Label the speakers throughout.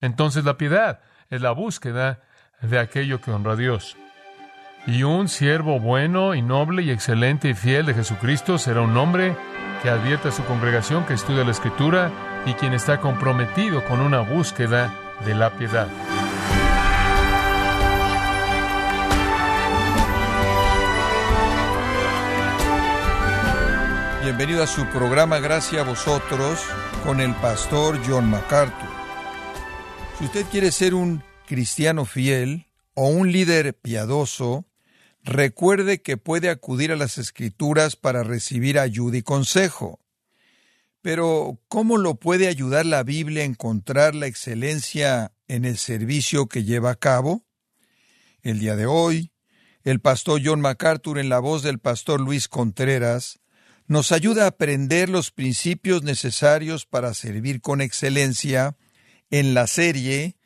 Speaker 1: Entonces la piedad es la búsqueda de aquello que honra a Dios. Y un siervo bueno y noble y excelente y fiel de Jesucristo será un hombre que advierte a su congregación que estudia la Escritura y quien está comprometido con una búsqueda de la piedad.
Speaker 2: Bienvenido a su programa Gracias a vosotros con el pastor John MacArthur. Si usted quiere ser un cristiano fiel o un líder piadoso, recuerde que puede acudir a las escrituras para recibir ayuda y consejo. Pero, ¿cómo lo puede ayudar la Biblia a encontrar la excelencia en el servicio que lleva a cabo? El día de hoy, el pastor John MacArthur, en la voz del pastor Luis Contreras, nos ayuda a aprender los principios necesarios para servir con excelencia en la serie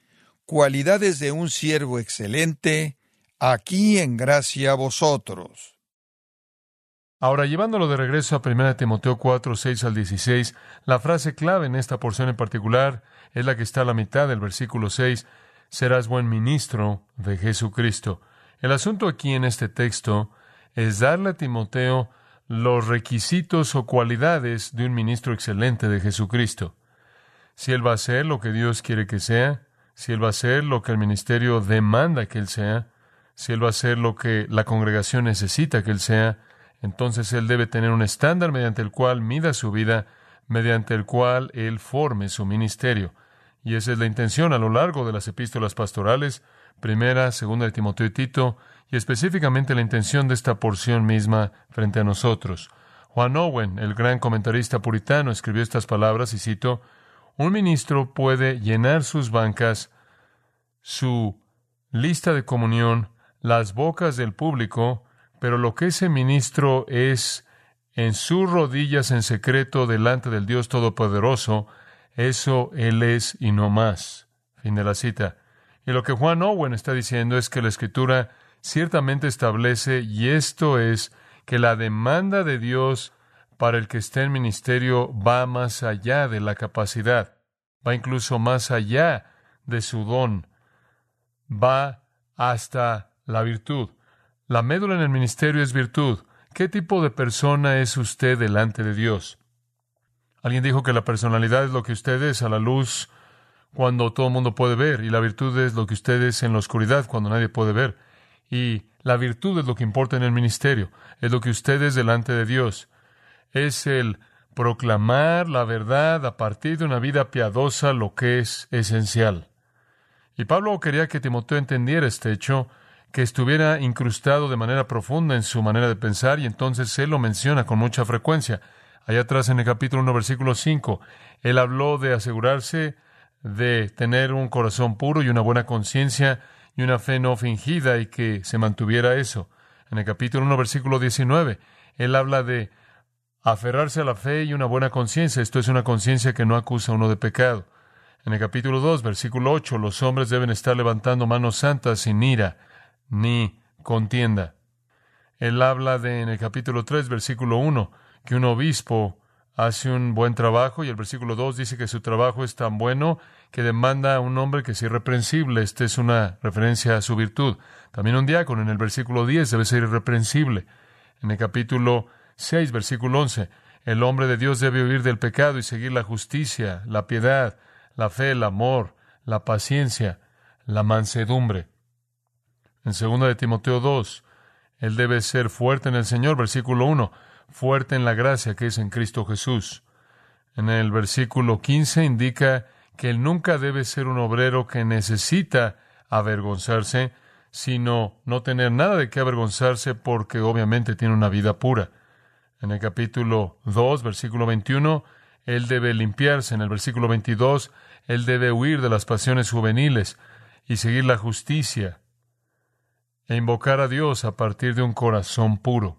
Speaker 2: Cualidades de un siervo excelente, aquí en gracia a vosotros.
Speaker 1: Ahora, llevándolo de regreso a 1 Timoteo 4, 6 al 16, la frase clave en esta porción en particular es la que está a la mitad del versículo 6, serás buen ministro de Jesucristo. El asunto aquí en este texto es darle a Timoteo los requisitos o cualidades de un ministro excelente de Jesucristo. Si él va a ser lo que Dios quiere que sea, si él va a ser lo que el ministerio demanda que él sea, si él va a ser lo que la congregación necesita que él sea, entonces él debe tener un estándar mediante el cual mida su vida, mediante el cual él forme su ministerio. Y esa es la intención a lo largo de las epístolas pastorales, primera, segunda de Timoteo y Tito, y específicamente la intención de esta porción misma frente a nosotros. Juan Owen, el gran comentarista puritano, escribió estas palabras y cito, un ministro puede llenar sus bancas, su lista de comunión, las bocas del público, pero lo que ese ministro es en sus rodillas en secreto delante del Dios Todopoderoso, eso él es y no más. Fin de la cita. Y lo que Juan Owen está diciendo es que la Escritura ciertamente establece, y esto es, que la demanda de Dios para el que esté en ministerio va más allá de la capacidad, va incluso más allá de su don, va hasta la virtud. La médula en el ministerio es virtud. ¿Qué tipo de persona es usted delante de Dios? Alguien dijo que la personalidad es lo que usted es a la luz cuando todo el mundo puede ver, y la virtud es lo que usted es en la oscuridad cuando nadie puede ver. Y la virtud es lo que importa en el ministerio, es lo que usted es delante de Dios. Es el proclamar la verdad a partir de una vida piadosa, lo que es esencial. Y Pablo quería que Timoteo entendiera este hecho, que estuviera incrustado de manera profunda en su manera de pensar, y entonces él lo menciona con mucha frecuencia. Allá atrás en el capítulo 1, versículo 5, él habló de asegurarse de tener un corazón puro y una buena conciencia y una fe no fingida y que se mantuviera eso. En el capítulo 1, versículo 19, él habla de aferrarse a la fe y una buena conciencia. Esto es una conciencia que no acusa a uno de pecado. En el capítulo 2, versículo 8, los hombres deben estar levantando manos santas sin ira ni contienda. Él habla de, en el capítulo 3, versículo 1, que un obispo hace un buen trabajo y el versículo 2 dice que su trabajo es tan bueno que demanda a un hombre que es irreprensible. Esta es una referencia a su virtud. También un diácono en el versículo 10 debe ser irreprensible. En el capítulo 6, versículo 11, el hombre de Dios debe huir del pecado y seguir la justicia, la piedad, la fe, el amor, la paciencia, la mansedumbre. En 2 de Timoteo 2, él debe ser fuerte en el Señor, versículo 1, fuerte en la gracia que es en Cristo Jesús. En el versículo 15 indica que él nunca debe ser un obrero que necesita avergonzarse, sino no tener nada de qué avergonzarse porque obviamente tiene una vida pura. En el capítulo 2, versículo 21, él debe limpiarse. En el versículo 22, él debe huir de las pasiones juveniles y seguir la justicia e invocar a Dios a partir de un corazón puro.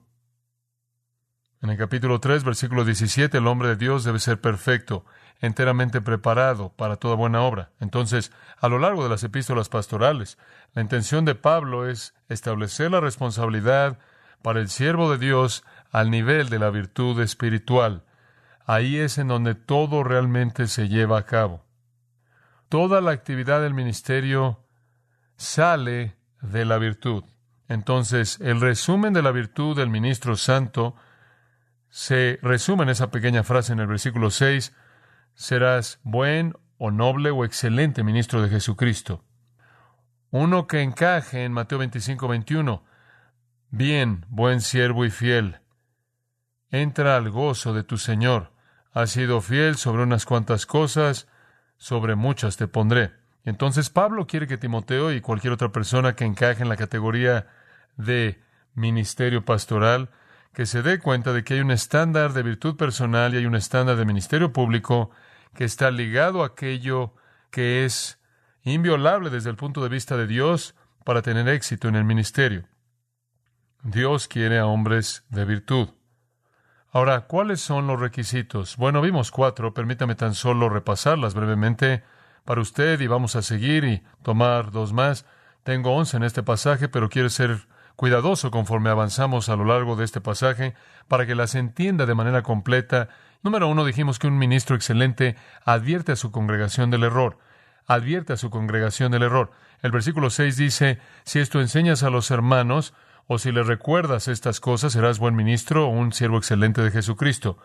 Speaker 1: En el capítulo 3, versículo 17, el hombre de Dios debe ser perfecto, enteramente preparado para toda buena obra. Entonces, a lo largo de las epístolas pastorales, la intención de Pablo es establecer la responsabilidad para el siervo de Dios al nivel de la virtud espiritual. Ahí es en donde todo realmente se lleva a cabo. Toda la actividad del ministerio sale de la virtud. Entonces, el resumen de la virtud del ministro santo se resume en esa pequeña frase en el versículo 6, serás buen o noble o excelente ministro de Jesucristo. Uno que encaje en Mateo 25, 21. Bien, buen siervo y fiel. Entra al gozo de tu Señor. Has sido fiel sobre unas cuantas cosas, sobre muchas te pondré. Entonces Pablo quiere que Timoteo y cualquier otra persona que encaje en la categoría de ministerio pastoral, que se dé cuenta de que hay un estándar de virtud personal y hay un estándar de ministerio público que está ligado a aquello que es inviolable desde el punto de vista de Dios para tener éxito en el ministerio. Dios quiere a hombres de virtud. Ahora, ¿cuáles son los requisitos? Bueno, vimos cuatro, permítame tan solo repasarlas brevemente para usted y vamos a seguir y tomar dos más. Tengo once en este pasaje, pero quiero ser cuidadoso conforme avanzamos a lo largo de este pasaje para que las entienda de manera completa. Número uno, dijimos que un ministro excelente advierte a su congregación del error. Advierte a su congregación del error. El versículo 6 dice, si esto enseñas a los hermanos, o si les recuerdas estas cosas, serás buen ministro o un siervo excelente de Jesucristo.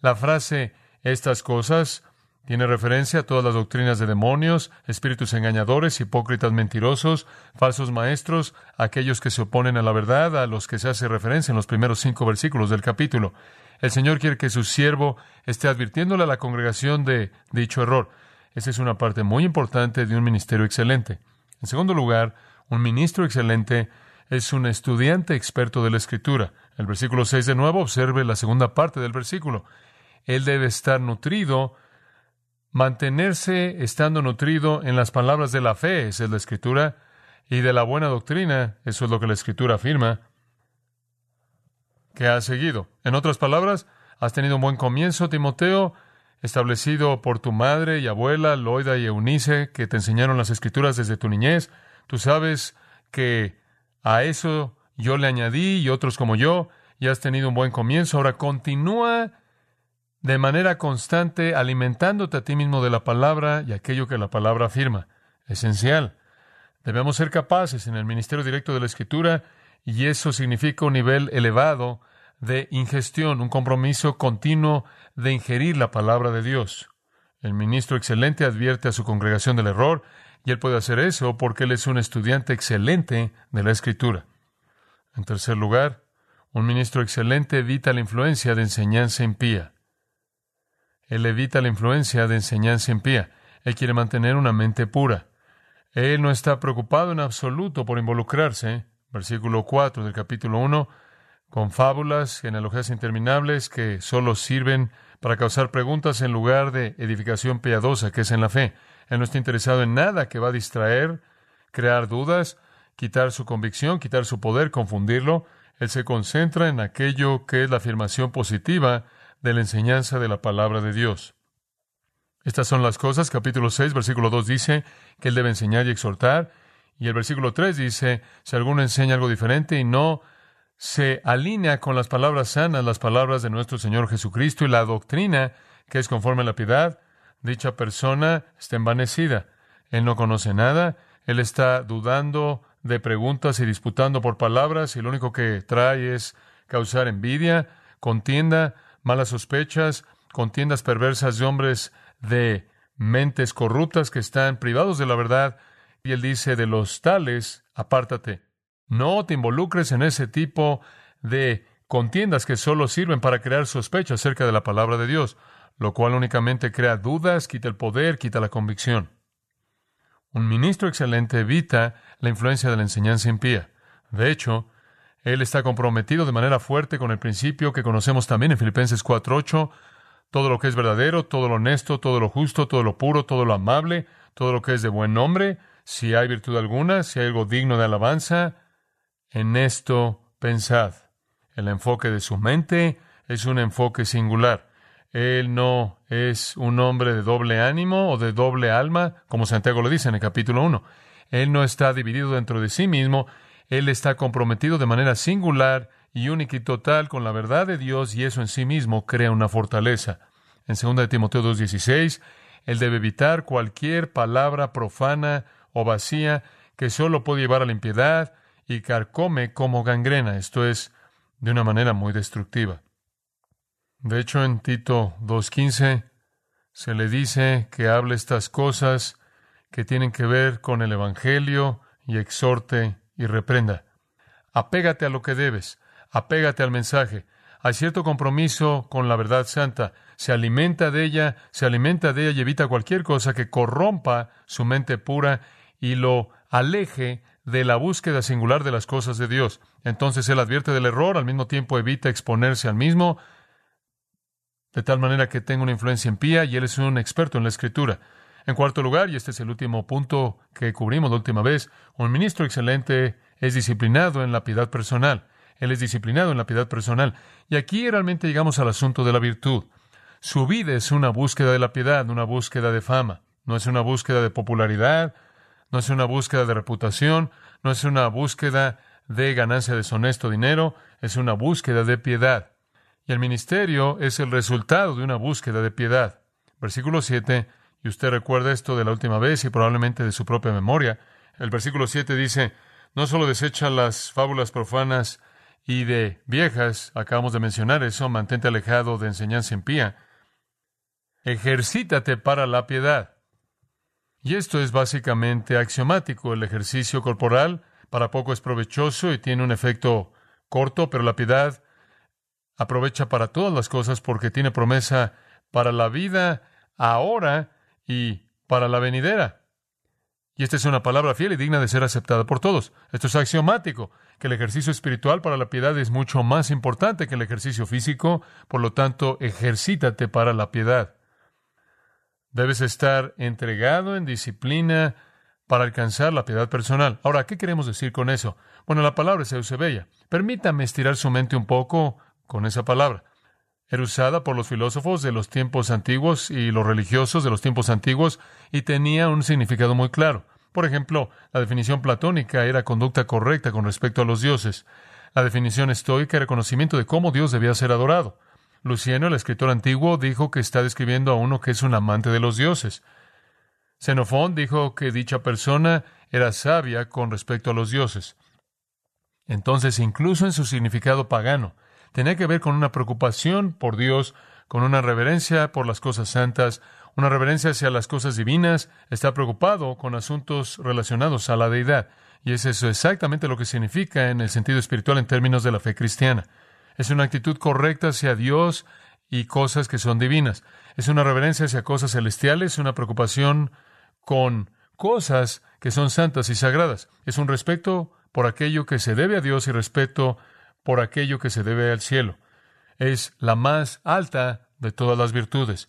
Speaker 1: La frase estas cosas tiene referencia a todas las doctrinas de demonios, espíritus engañadores, hipócritas mentirosos, falsos maestros, aquellos que se oponen a la verdad, a los que se hace referencia en los primeros cinco versículos del capítulo. El Señor quiere que su siervo esté advirtiéndole a la congregación de dicho error. Esa es una parte muy importante de un ministerio excelente. En segundo lugar, un ministro excelente es un estudiante experto de la Escritura. El versículo 6 de nuevo, observe la segunda parte del versículo. Él debe estar nutrido, mantenerse estando nutrido en las palabras de la fe, esa es la Escritura, y de la buena doctrina, eso es lo que la Escritura afirma, que ha seguido. En otras palabras, has tenido un buen comienzo, Timoteo, establecido por tu madre y abuela, Loida y Eunice, que te enseñaron las Escrituras desde tu niñez. Tú sabes que a eso yo le añadí y otros como yo, y has tenido un buen comienzo. Ahora continúa de manera constante alimentándote a ti mismo de la palabra y aquello que la palabra afirma. Esencial. Debemos ser capaces en el ministerio directo de la Escritura y eso significa un nivel elevado de ingestión, un compromiso continuo de ingerir la palabra de Dios. El ministro excelente advierte a su congregación del error y él puede hacer eso porque él es un estudiante excelente de la Escritura. En tercer lugar, un ministro excelente evita la influencia de enseñanza impía. Él evita la influencia de enseñanza impía. Él quiere mantener una mente pura. Él no está preocupado en absoluto por involucrarse, versículo 4 del capítulo 1, con fábulas, genealogías interminables que solo sirven para causar preguntas en lugar de edificación piadosa que es en la fe. Él no está interesado en nada que va a distraer, crear dudas, quitar su convicción, quitar su poder, confundirlo. Él se concentra en aquello que es la afirmación positiva de la enseñanza de la palabra de Dios. Estas son las cosas. Capítulo 6, versículo 2 dice que él debe enseñar y exhortar. Y el versículo 3 dice, si alguno enseña algo diferente y no se alinea con las palabras sanas, las palabras de nuestro Señor Jesucristo y la doctrina que es conforme a la piedad, dicha persona está envanecida. Él no conoce nada, él está dudando de preguntas y disputando por palabras y lo único que trae es causar envidia, contienda, malas sospechas, contiendas perversas de hombres de mentes corruptas que están privados de la verdad. Y él dice, de los tales, apártate. No te involucres en ese tipo de contiendas que solo sirven para crear sospecha acerca de la palabra de Dios lo cual únicamente crea dudas, quita el poder, quita la convicción. Un ministro excelente evita la influencia de la enseñanza impía. De hecho, él está comprometido de manera fuerte con el principio que conocemos también en Filipenses 4:8, todo lo que es verdadero, todo lo honesto, todo lo justo, todo lo puro, todo lo amable, todo lo que es de buen nombre, si hay virtud alguna, si hay algo digno de alabanza, en esto pensad. El enfoque de su mente es un enfoque singular. Él no es un hombre de doble ánimo o de doble alma, como Santiago lo dice en el capítulo 1. Él no está dividido dentro de sí mismo, él está comprometido de manera singular y única y total con la verdad de Dios y eso en sí mismo crea una fortaleza. En 2 Timoteo 2.16, Él debe evitar cualquier palabra profana o vacía que solo puede llevar a la impiedad y carcome como gangrena, esto es, de una manera muy destructiva. De hecho, en Tito 2.15 se le dice que hable estas cosas que tienen que ver con el Evangelio y exhorte y reprenda. Apégate a lo que debes, apégate al mensaje. Hay cierto compromiso con la verdad santa. Se alimenta de ella, se alimenta de ella y evita cualquier cosa que corrompa su mente pura y lo aleje de la búsqueda singular de las cosas de Dios. Entonces él advierte del error, al mismo tiempo evita exponerse al mismo, de tal manera que tenga una influencia impía y él es un experto en la escritura. En cuarto lugar, y este es el último punto que cubrimos la última vez, un ministro excelente es disciplinado en la piedad personal. Él es disciplinado en la piedad personal. Y aquí realmente llegamos al asunto de la virtud. Su vida es una búsqueda de la piedad, una búsqueda de fama. No es una búsqueda de popularidad, no es una búsqueda de reputación, no es una búsqueda de ganancia deshonesto dinero, es una búsqueda de piedad. Y el ministerio es el resultado de una búsqueda de piedad. Versículo 7, y usted recuerda esto de la última vez y probablemente de su propia memoria. El versículo 7 dice, no solo desecha las fábulas profanas y de viejas, acabamos de mencionar eso, mantente alejado de enseñanza impía, ejercítate para la piedad. Y esto es básicamente axiomático. El ejercicio corporal para poco es provechoso y tiene un efecto corto, pero la piedad aprovecha para todas las cosas porque tiene promesa para la vida ahora y para la venidera. Y esta es una palabra fiel y digna de ser aceptada por todos. Esto es axiomático, que el ejercicio espiritual para la piedad es mucho más importante que el ejercicio físico, por lo tanto, ejercítate para la piedad. Debes estar entregado en disciplina para alcanzar la piedad personal. Ahora, ¿qué queremos decir con eso? Bueno, la palabra es eusebella. Permítame estirar su mente un poco con esa palabra. Era usada por los filósofos de los tiempos antiguos y los religiosos de los tiempos antiguos y tenía un significado muy claro. Por ejemplo, la definición platónica era conducta correcta con respecto a los dioses. La definición estoica era conocimiento de cómo Dios debía ser adorado. Luciano, el escritor antiguo, dijo que está describiendo a uno que es un amante de los dioses. Xenofón dijo que dicha persona era sabia con respecto a los dioses. Entonces, incluso en su significado pagano, tenía que ver con una preocupación por Dios, con una reverencia por las cosas santas, una reverencia hacia las cosas divinas, está preocupado con asuntos relacionados a la deidad. Y es eso exactamente lo que significa en el sentido espiritual en términos de la fe cristiana. Es una actitud correcta hacia Dios y cosas que son divinas. Es una reverencia hacia cosas celestiales, una preocupación con cosas que son santas y sagradas. Es un respeto por aquello que se debe a Dios y respeto por aquello que se debe al cielo. Es la más alta de todas las virtudes.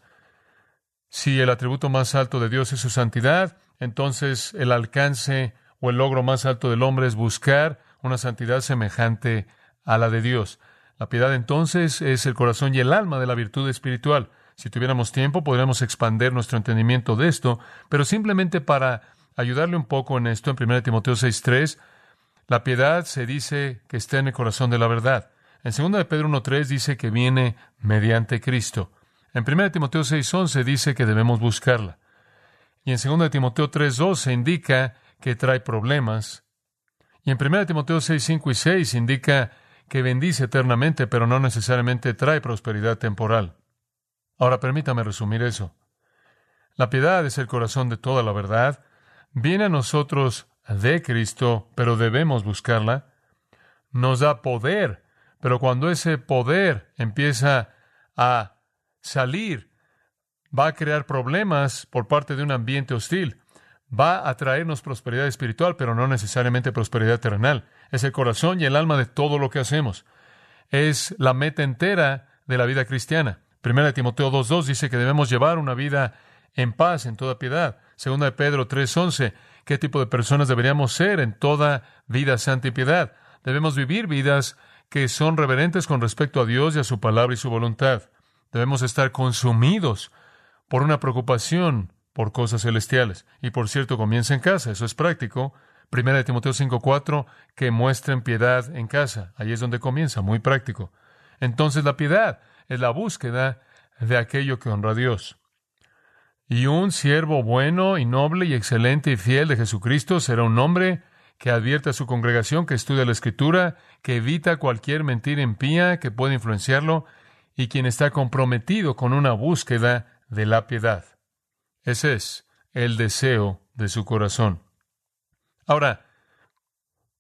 Speaker 1: Si el atributo más alto de Dios es su santidad, entonces el alcance o el logro más alto del hombre es buscar una santidad semejante a la de Dios. La piedad entonces es el corazón y el alma de la virtud espiritual. Si tuviéramos tiempo, podríamos expander nuestro entendimiento de esto, pero simplemente para ayudarle un poco en esto, en 1 Timoteo 6.3, la piedad se dice que está en el corazón de la verdad. En 2 de Pedro 1.3 dice que viene mediante Cristo. En 1 Timoteo 6.11 dice que debemos buscarla. Y en 2 de Timoteo 3.2 se indica que trae problemas. Y en 1 Timoteo 6.5 y 6 indica que bendice eternamente, pero no necesariamente trae prosperidad temporal. Ahora permítame resumir eso. La piedad es el corazón de toda la verdad. Viene a nosotros de Cristo, pero debemos buscarla. Nos da poder, pero cuando ese poder empieza a salir, va a crear problemas por parte de un ambiente hostil. Va a traernos prosperidad espiritual, pero no necesariamente prosperidad terrenal es el corazón y el alma de todo lo que hacemos. Es la meta entera de la vida cristiana. Primera de Timoteo 2.2 dice que debemos llevar una vida en paz, en toda piedad. Segunda de Pedro 3.11, ¿qué tipo de personas deberíamos ser en toda vida santa y piedad? Debemos vivir vidas que son reverentes con respecto a Dios y a su palabra y su voluntad. Debemos estar consumidos por una preocupación por cosas celestiales. Y por cierto, comienza en casa, eso es práctico. Primera de Timoteo 5:4, que muestren piedad en casa. Ahí es donde comienza, muy práctico. Entonces la piedad es la búsqueda de aquello que honra a Dios. Y un siervo bueno y noble y excelente y fiel de Jesucristo será un hombre que advierte a su congregación, que estudia la Escritura, que evita cualquier mentira impía que pueda influenciarlo y quien está comprometido con una búsqueda de la piedad. Ese es el deseo de su corazón. Ahora,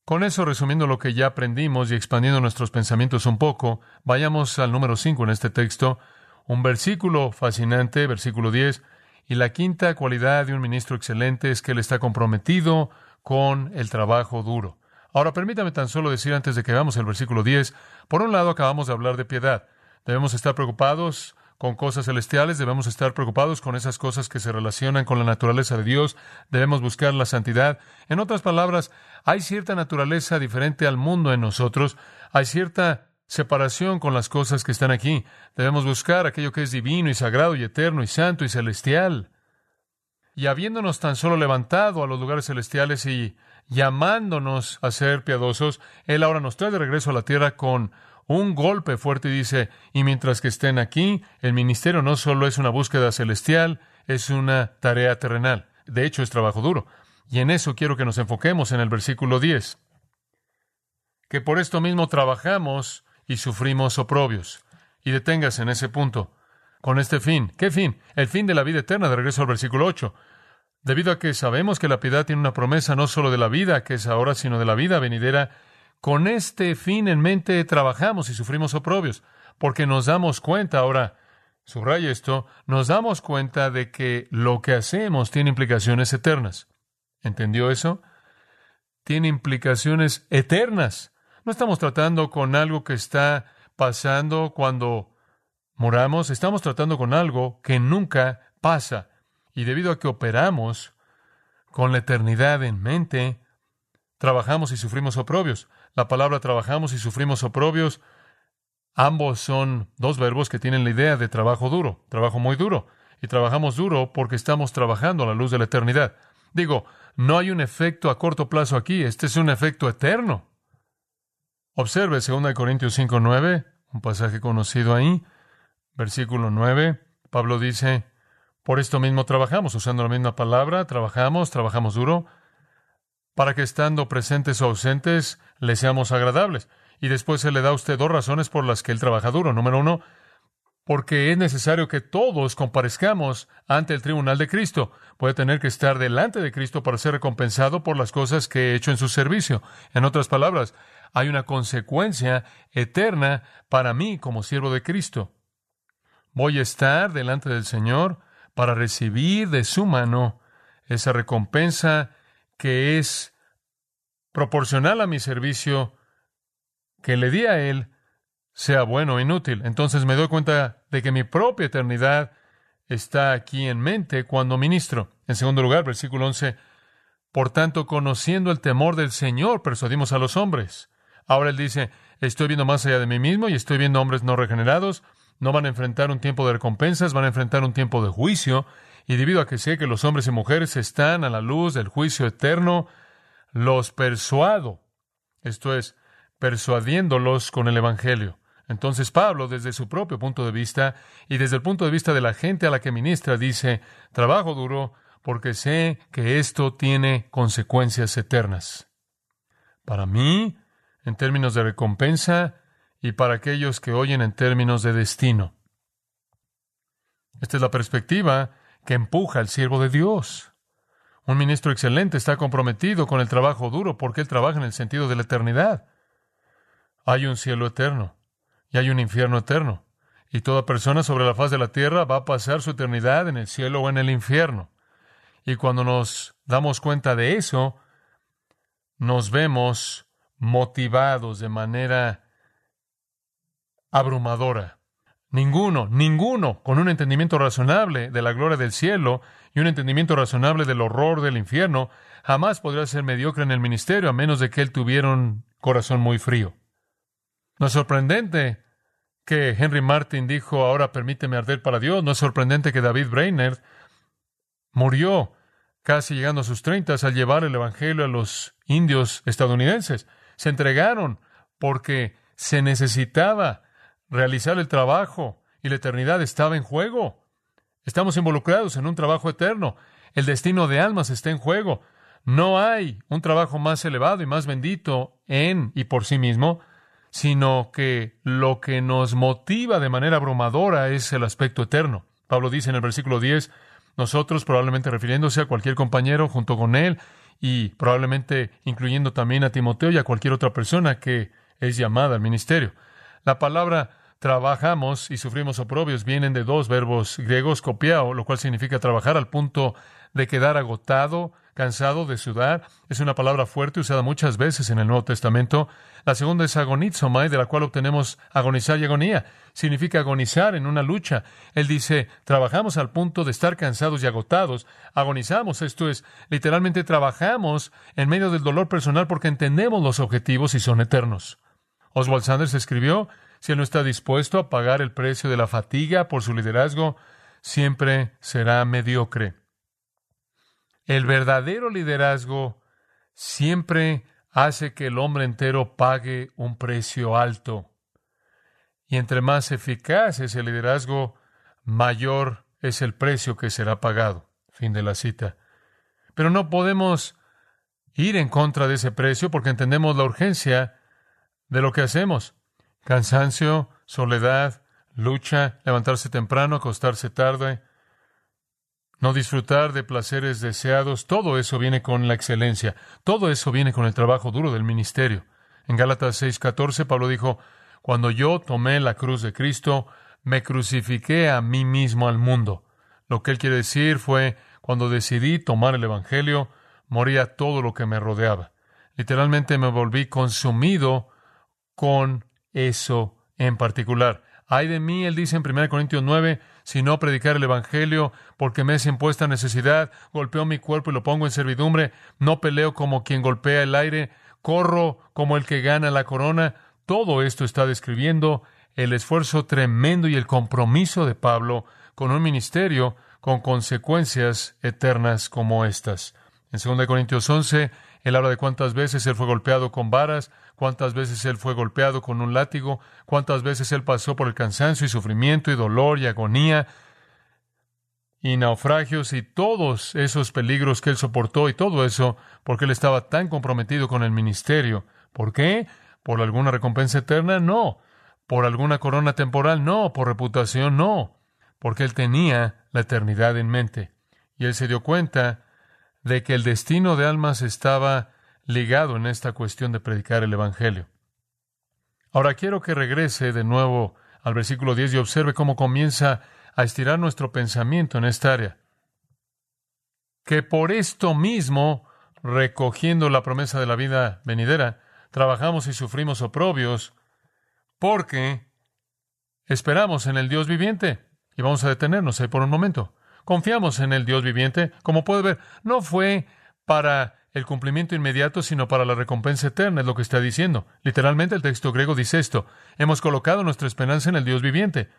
Speaker 1: con eso resumiendo lo que ya aprendimos y expandiendo nuestros pensamientos un poco, vayamos al número 5 en este texto, un versículo fascinante, versículo 10, y la quinta cualidad de un ministro excelente es que él está comprometido con el trabajo duro. Ahora permítame tan solo decir antes de que veamos el versículo 10, por un lado acabamos de hablar de piedad. Debemos estar preocupados con cosas celestiales, debemos estar preocupados con esas cosas que se relacionan con la naturaleza de Dios, debemos buscar la santidad. En otras palabras, hay cierta naturaleza diferente al mundo en nosotros, hay cierta separación con las cosas que están aquí. Debemos buscar aquello que es divino y sagrado y eterno y santo y celestial. Y habiéndonos tan solo levantado a los lugares celestiales y llamándonos a ser piadosos, Él ahora nos trae de regreso a la tierra con un golpe fuerte y dice, y mientras que estén aquí, el ministerio no solo es una búsqueda celestial, es una tarea terrenal. De hecho, es trabajo duro. Y en eso quiero que nos enfoquemos en el versículo 10. Que por esto mismo trabajamos y sufrimos oprobios. Y deténgase en ese punto. Con este fin. ¿Qué fin? El fin de la vida eterna, de regreso al versículo 8. Debido a que sabemos que la piedad tiene una promesa no solo de la vida que es ahora, sino de la vida venidera, con este fin en mente trabajamos y sufrimos oprobios, porque nos damos cuenta ahora, subraya esto, nos damos cuenta de que lo que hacemos tiene implicaciones eternas. ¿Entendió eso? Tiene implicaciones eternas. No estamos tratando con algo que está pasando cuando moramos, estamos tratando con algo que nunca pasa. Y debido a que operamos con la eternidad en mente, trabajamos y sufrimos oprobios. La palabra trabajamos y sufrimos oprobios, ambos son dos verbos que tienen la idea de trabajo duro, trabajo muy duro. Y trabajamos duro porque estamos trabajando a la luz de la eternidad. Digo, no hay un efecto a corto plazo aquí, este es un efecto eterno. Observe 2 Corintios 5.9, un pasaje conocido ahí, versículo 9, Pablo dice, por esto mismo trabajamos, usando la misma palabra, trabajamos, trabajamos duro, para que estando presentes o ausentes le seamos agradables. Y después se le da a usted dos razones por las que él trabaja duro. Número uno, porque es necesario que todos comparezcamos ante el tribunal de Cristo. Puede tener que estar delante de Cristo para ser recompensado por las cosas que he hecho en su servicio. En otras palabras, hay una consecuencia eterna para mí como siervo de Cristo. Voy a estar delante del Señor para recibir de su mano esa recompensa que es proporcional a mi servicio que le di a Él, sea bueno o inútil. Entonces me doy cuenta de que mi propia eternidad está aquí en mente cuando ministro. En segundo lugar, versículo 11, por tanto, conociendo el temor del Señor, persuadimos a los hombres. Ahora él dice, estoy viendo más allá de mí mismo y estoy viendo hombres no regenerados, no van a enfrentar un tiempo de recompensas, van a enfrentar un tiempo de juicio, y debido a que sé que los hombres y mujeres están a la luz del juicio eterno, los persuado, esto es, persuadiéndolos con el Evangelio. Entonces Pablo, desde su propio punto de vista y desde el punto de vista de la gente a la que ministra, dice, trabajo duro porque sé que esto tiene consecuencias eternas. Para mí, en términos de recompensa y para aquellos que oyen en términos de destino. Esta es la perspectiva que empuja al siervo de Dios. Un ministro excelente está comprometido con el trabajo duro porque él trabaja en el sentido de la eternidad. Hay un cielo eterno y hay un infierno eterno. Y toda persona sobre la faz de la tierra va a pasar su eternidad en el cielo o en el infierno. Y cuando nos damos cuenta de eso, nos vemos motivados de manera abrumadora. Ninguno, ninguno con un entendimiento razonable de la gloria del cielo y un entendimiento razonable del horror del infierno jamás podría ser mediocre en el ministerio a menos de que él tuviera un corazón muy frío. No es sorprendente que Henry Martin dijo, ahora permíteme arder para Dios. No es sorprendente que David Brainerd murió casi llegando a sus treintas al llevar el Evangelio a los indios estadounidenses se entregaron porque se necesitaba realizar el trabajo y la eternidad estaba en juego. Estamos involucrados en un trabajo eterno. El destino de almas está en juego. No hay un trabajo más elevado y más bendito en y por sí mismo, sino que lo que nos motiva de manera abrumadora es el aspecto eterno. Pablo dice en el versículo 10, nosotros, probablemente refiriéndose a cualquier compañero junto con él y probablemente incluyendo también a Timoteo y a cualquier otra persona que es llamada al ministerio. La palabra trabajamos y sufrimos oprobios vienen de dos verbos griegos, copiao, lo cual significa trabajar al punto de quedar agotado, cansado de sudar. Es una palabra fuerte usada muchas veces en el Nuevo Testamento. La segunda es agonizomai, de la cual obtenemos agonizar y agonía. Significa agonizar en una lucha. Él dice, trabajamos al punto de estar cansados y agotados. Agonizamos, esto es, literalmente trabajamos en medio del dolor personal porque entendemos los objetivos y son eternos. Oswald Sanders escribió, si él no está dispuesto a pagar el precio de la fatiga por su liderazgo, siempre será mediocre. El verdadero liderazgo siempre hace que el hombre entero pague un precio alto. Y entre más eficaz es el liderazgo, mayor es el precio que será pagado. Fin de la cita. Pero no podemos ir en contra de ese precio porque entendemos la urgencia de lo que hacemos. Cansancio, soledad, lucha, levantarse temprano, acostarse tarde, no disfrutar de placeres deseados, todo eso viene con la excelencia, todo eso viene con el trabajo duro del ministerio. En Gálatas 6:14 Pablo dijo, cuando yo tomé la cruz de Cristo, me crucifiqué a mí mismo al mundo. Lo que él quiere decir fue, cuando decidí tomar el Evangelio, moría todo lo que me rodeaba. Literalmente me volví consumido con eso en particular. Hay de mí, él dice en 1 Corintios 9, si no predicar el Evangelio, porque me es impuesta necesidad, golpeo mi cuerpo y lo pongo en servidumbre, no peleo como quien golpea el aire, corro como el que gana la corona. Todo esto está describiendo el esfuerzo tremendo y el compromiso de Pablo con un ministerio con consecuencias eternas como estas. En 2 Corintios 11, él habla de cuántas veces él fue golpeado con varas, cuántas veces él fue golpeado con un látigo, cuántas veces él pasó por el cansancio y sufrimiento y dolor y agonía y naufragios y todos esos peligros que él soportó y todo eso porque él estaba tan comprometido con el ministerio. ¿Por qué? ¿Por alguna recompensa eterna? No. ¿Por alguna corona temporal? No. ¿Por reputación? No. Porque él tenía la eternidad en mente. Y él se dio cuenta de que el destino de almas estaba ligado en esta cuestión de predicar el Evangelio. Ahora quiero que regrese de nuevo al versículo 10 y observe cómo comienza a estirar nuestro pensamiento en esta área. Que por esto mismo, recogiendo la promesa de la vida venidera, trabajamos y sufrimos oprobios, porque esperamos en el Dios viviente. Y vamos a detenernos ahí por un momento. Confiamos en el Dios viviente. Como puede ver, no fue para el cumplimiento inmediato, sino para la recompensa eterna, es lo que está diciendo. Literalmente el texto griego dice esto. Hemos colocado nuestra esperanza en el Dios viviente.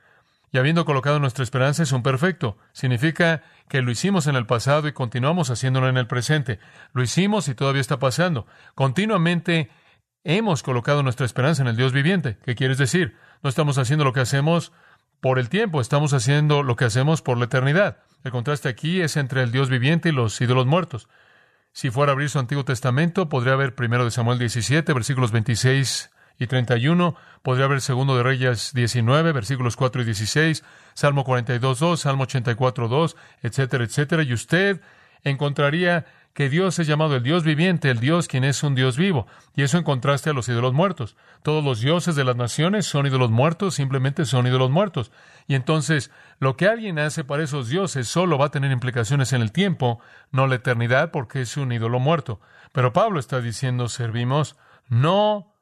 Speaker 1: Y habiendo colocado nuestra esperanza es un perfecto. Significa que lo hicimos en el pasado y continuamos haciéndolo en el presente. Lo hicimos y todavía está pasando. Continuamente hemos colocado nuestra esperanza en el Dios viviente. ¿Qué quieres decir? No estamos haciendo lo que hacemos por el tiempo, estamos haciendo lo que hacemos por la eternidad. El contraste aquí es entre el Dios viviente y los ídolos muertos. Si fuera a abrir su Antiguo Testamento, podría haber primero de Samuel 17, versículos 26 y 31, podría haber segundo de Reyes 19, versículos 4 y 16, Salmo 42, 2, Salmo 84, 2, etcétera, etcétera, y usted encontraría que Dios es llamado el Dios viviente, el Dios quien es un Dios vivo, y eso en contraste a los ídolos muertos. Todos los dioses de las naciones son ídolos muertos, simplemente son ídolos muertos. Y entonces, lo que alguien hace para esos dioses solo va a tener implicaciones en el tiempo, no la eternidad, porque es un ídolo muerto. Pero Pablo está diciendo, servimos no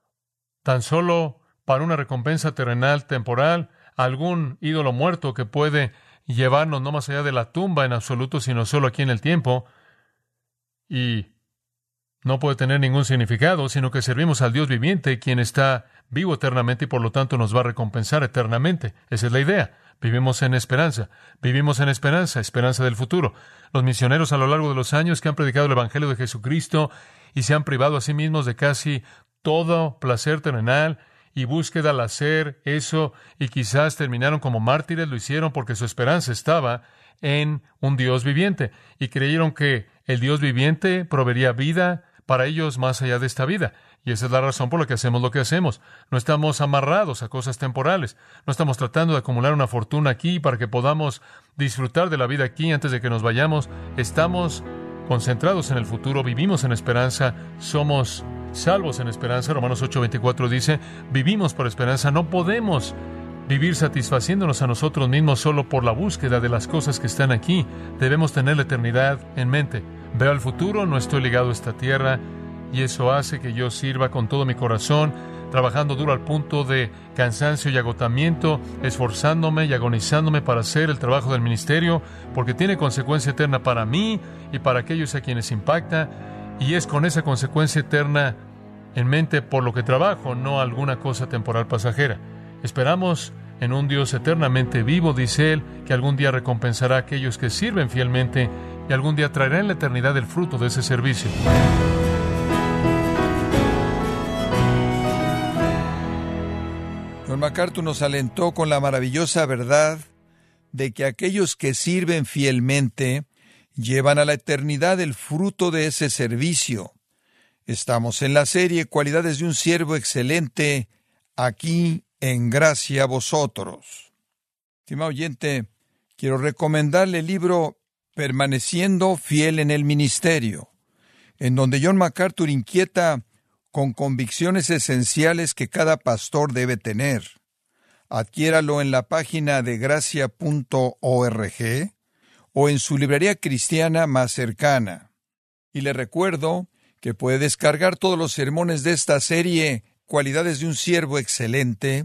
Speaker 1: tan solo para una recompensa terrenal temporal, algún ídolo muerto que puede llevarnos no más allá de la tumba en absoluto, sino solo aquí en el tiempo, y no puede tener ningún significado, sino que servimos al Dios viviente, quien está vivo eternamente y por lo tanto nos va a recompensar eternamente. Esa es la idea. Vivimos en esperanza, vivimos en esperanza, esperanza del futuro. Los misioneros a lo largo de los años que han predicado el Evangelio de Jesucristo y se han privado a sí mismos de casi todo placer terrenal y búsqueda al hacer eso y quizás terminaron como mártires, lo hicieron porque su esperanza estaba en un Dios viviente y creyeron que el Dios viviente proveería vida para ellos más allá de esta vida. Y esa es la razón por la que hacemos lo que hacemos. No estamos amarrados a cosas temporales. No estamos tratando de acumular una fortuna aquí para que podamos disfrutar de la vida aquí antes de que nos vayamos. Estamos concentrados en el futuro, vivimos en esperanza, somos salvos en esperanza. Romanos 8:24 dice, vivimos por esperanza, no podemos vivir satisfaciéndonos a nosotros mismos solo por la búsqueda de las cosas que están aquí. Debemos tener la eternidad en mente. Veo al futuro, no estoy ligado a esta tierra y eso hace que yo sirva con todo mi corazón, trabajando duro al punto de cansancio y agotamiento, esforzándome y agonizándome para hacer el trabajo del ministerio, porque tiene consecuencia eterna para mí y para aquellos a quienes impacta, y es con esa consecuencia eterna en mente por lo que trabajo, no alguna cosa temporal pasajera. Esperamos en un Dios eternamente vivo, dice él, que algún día recompensará a aquellos que sirven fielmente y algún día traerá en la eternidad el fruto de ese servicio.
Speaker 2: John MacArthur nos alentó con la maravillosa verdad de que aquellos que sirven fielmente llevan a la eternidad el fruto de ese servicio. Estamos en la serie Cualidades de un siervo excelente, aquí en gracia a vosotros. Estimado oyente, quiero recomendarle el libro Permaneciendo fiel en el ministerio, en donde John MacArthur inquieta con convicciones esenciales que cada pastor debe tener. Adquiéralo en la página de gracia.org o en su librería cristiana más cercana. Y le recuerdo que puede descargar todos los sermones de esta serie Cualidades de un siervo excelente,